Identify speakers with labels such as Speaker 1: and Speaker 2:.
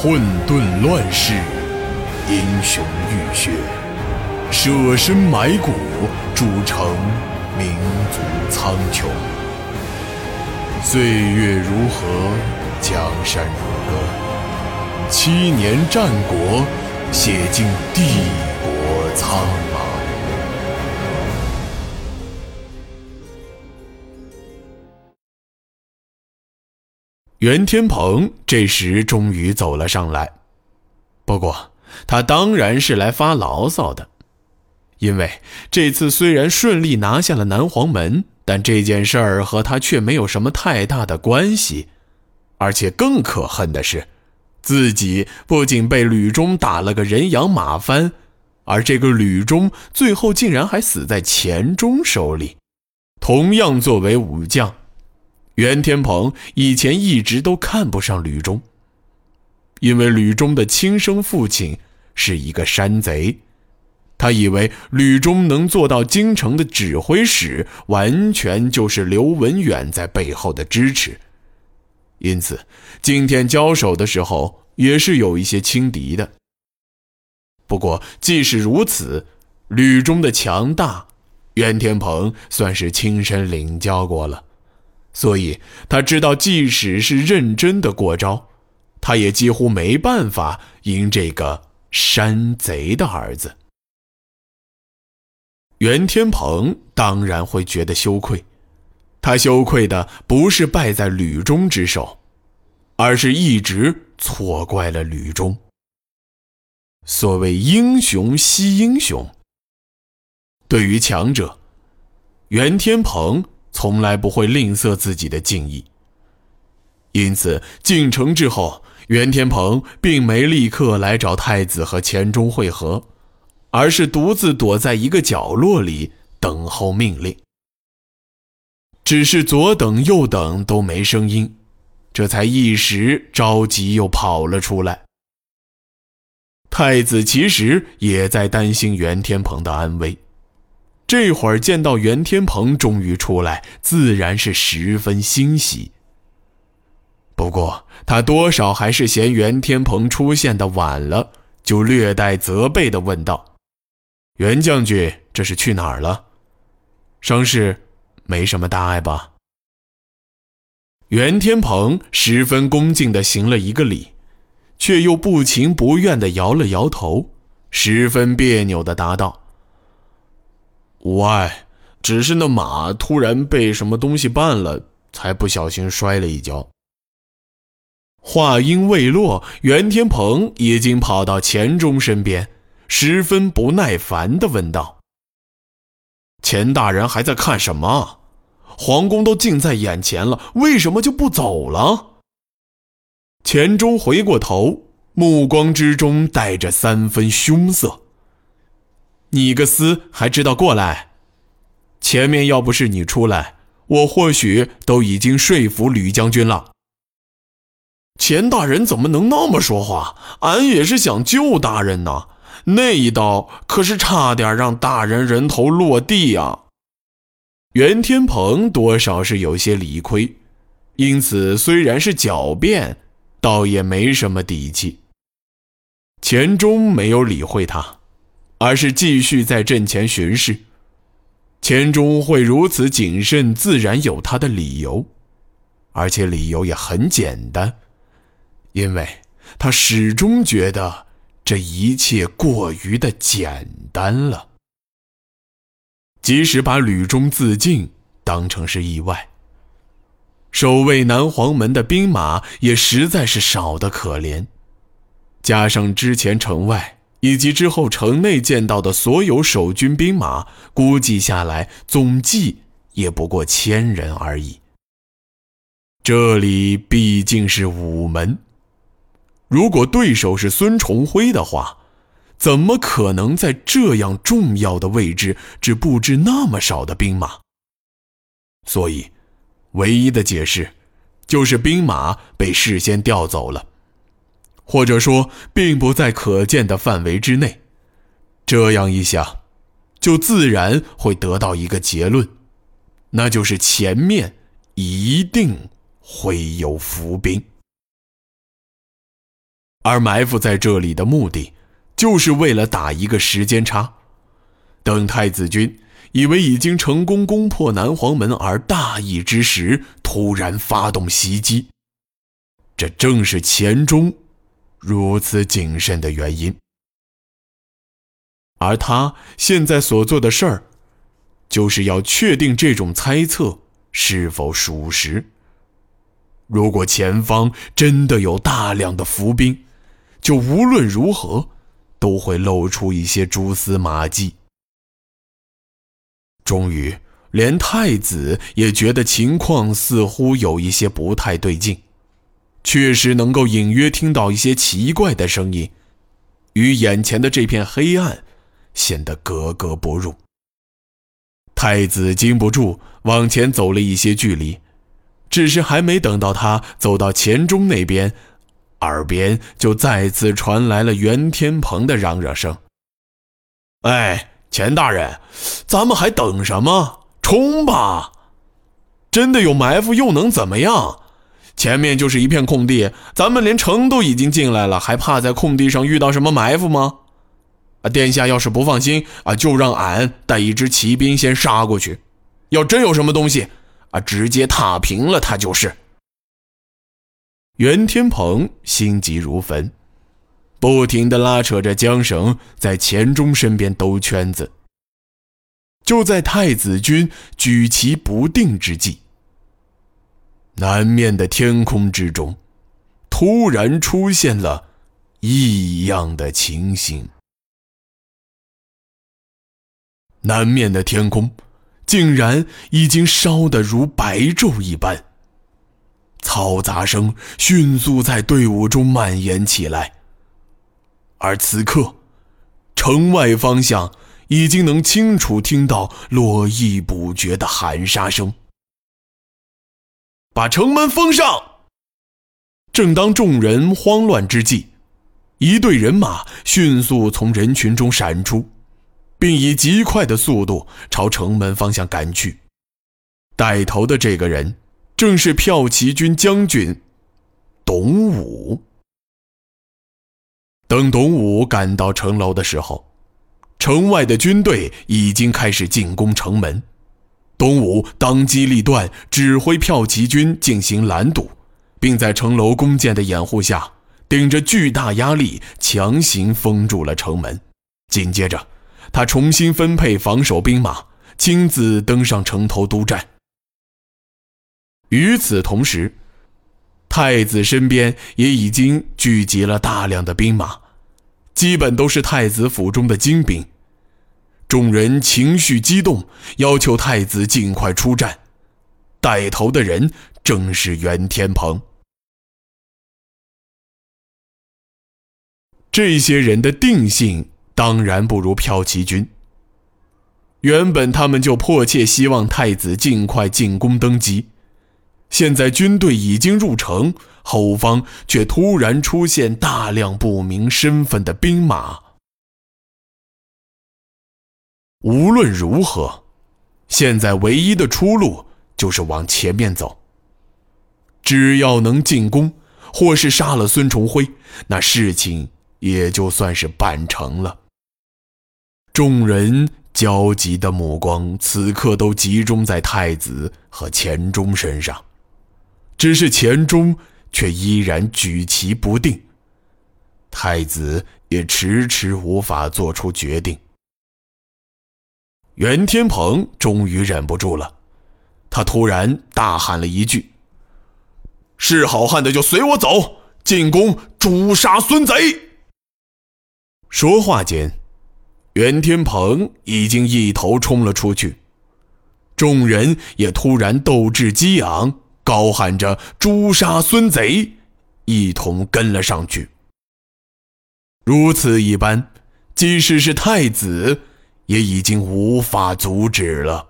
Speaker 1: 混沌乱世，英雄浴血，舍身埋骨，铸成民族苍穹。岁月如河，江山如歌，七年战国，写尽帝国苍茫。袁天鹏这时终于走了上来，不过他当然是来发牢骚的，因为这次虽然顺利拿下了南黄门，但这件事儿和他却没有什么太大的关系，而且更可恨的是，自己不仅被吕中打了个人仰马翻，而这个吕中最后竟然还死在钱钟手里，同样作为武将。袁天鹏以前一直都看不上吕中，因为吕中的亲生父亲是一个山贼，他以为吕中能做到京城的指挥使，完全就是刘文远在背后的支持，因此今天交手的时候也是有一些轻敌的。不过即使如此，吕中的强大，袁天鹏算是亲身领教过了。所以他知道，即使是认真的过招，他也几乎没办法赢这个山贼的儿子。袁天鹏当然会觉得羞愧，他羞愧的不是败在吕中之手，而是一直错怪了吕中。所谓英雄惜英雄，对于强者，袁天鹏。从来不会吝啬自己的敬意。因此，进城之后，袁天鹏并没立刻来找太子和钱钟会合，而是独自躲在一个角落里等候命令。只是左等右等都没声音，这才一时着急，又跑了出来。太子其实也在担心袁天鹏的安危。这会儿见到袁天鹏终于出来，自然是十分欣喜。不过他多少还是嫌袁天鹏出现的晚了，就略带责备的问道：“袁将军，这是去哪儿了？伤势没什么大碍吧？”袁天鹏十分恭敬的行了一个礼，却又不情不愿的摇了摇头，十分别扭的答道。无碍，只是那马突然被什么东西绊了，才不小心摔了一跤。话音未落，袁天鹏已经跑到钱钟身边，十分不耐烦地问道：“钱大人还在看什么？皇宫都近在眼前了，为什么就不走了？”钱钟回过头，目光之中带着三分凶色。你个厮还知道过来？前面要不是你出来，我或许都已经说服吕将军了。钱大人怎么能那么说话？俺也是想救大人呐，那一刀可是差点让大人人头落地呀。袁天鹏多少是有些理亏，因此虽然是狡辩，倒也没什么底气。钱钟没有理会他。而是继续在阵前巡视。钱钟会如此谨慎，自然有他的理由，而且理由也很简单，因为他始终觉得这一切过于的简单了。即使把吕中自尽当成是意外，守卫南黄门的兵马也实在是少得可怜，加上之前城外。以及之后城内见到的所有守军兵马，估计下来总计也不过千人而已。这里毕竟是午门，如果对手是孙重辉的话，怎么可能在这样重要的位置只布置那么少的兵马？所以，唯一的解释，就是兵马被事先调走了。或者说，并不在可见的范围之内。这样一想，就自然会得到一个结论，那就是前面一定会有伏兵。而埋伏在这里的目的，就是为了打一个时间差，等太子军以为已经成功攻破南黄门而大意之时，突然发动袭击。这正是钱钟如此谨慎的原因。而他现在所做的事儿，就是要确定这种猜测是否属实。如果前方真的有大量的伏兵，就无论如何都会露出一些蛛丝马迹。终于，连太子也觉得情况似乎有一些不太对劲，确实能够隐约听到一些奇怪的声音，与眼前的这片黑暗显得格格不入。太子禁不住往前走了一些距离。只是还没等到他走到钱钟那边，耳边就再次传来了袁天鹏的嚷嚷声：“哎，钱大人，咱们还等什么？冲吧！真的有埋伏又能怎么样？前面就是一片空地，咱们连城都已经进来了，还怕在空地上遇到什么埋伏吗？啊，殿下要是不放心啊，就让俺带一支骑兵先杀过去。要真有什么东西。”啊！直接踏平了他就是。袁天鹏心急如焚，不停的拉扯着缰绳，在钱钟身边兜圈子。就在太子军举棋不定之际，南面的天空之中，突然出现了异样的情形。南面的天空。竟然已经烧得如白昼一般。嘈杂声迅速在队伍中蔓延起来，而此刻，城外方向已经能清楚听到络绎不绝的喊杀声。把城门封上！正当众人慌乱之际，一队人马迅速从人群中闪出。并以极快的速度朝城门方向赶去。带头的这个人正是骠骑军将军董武。等董武赶到城楼的时候，城外的军队已经开始进攻城门。东吴当机立断，指挥骠骑军进行拦堵，并在城楼弓箭的掩护下，顶着巨大压力强行封住了城门。紧接着。他重新分配防守兵马，亲自登上城头督战。与此同时，太子身边也已经聚集了大量的兵马，基本都是太子府中的精兵。众人情绪激动，要求太子尽快出战。带头的人正是袁天鹏。这些人的定性。当然不如骠骑军。原本他们就迫切希望太子尽快进宫登基，现在军队已经入城，后方却突然出现大量不明身份的兵马。无论如何，现在唯一的出路就是往前面走。只要能进宫，或是杀了孙重辉，那事情也就算是办成了。众人焦急的目光此刻都集中在太子和钱钟身上，只是钱钟却依然举棋不定。太子也迟迟无法做出决定。袁天鹏终于忍不住了，他突然大喊了一句：“是好汉的就随我走，进宫诛杀孙贼！”说话间。袁天鹏已经一头冲了出去，众人也突然斗志激昂，高喊着“诛杀孙贼”，一同跟了上去。如此一般，即使是太子，也已经无法阻止了。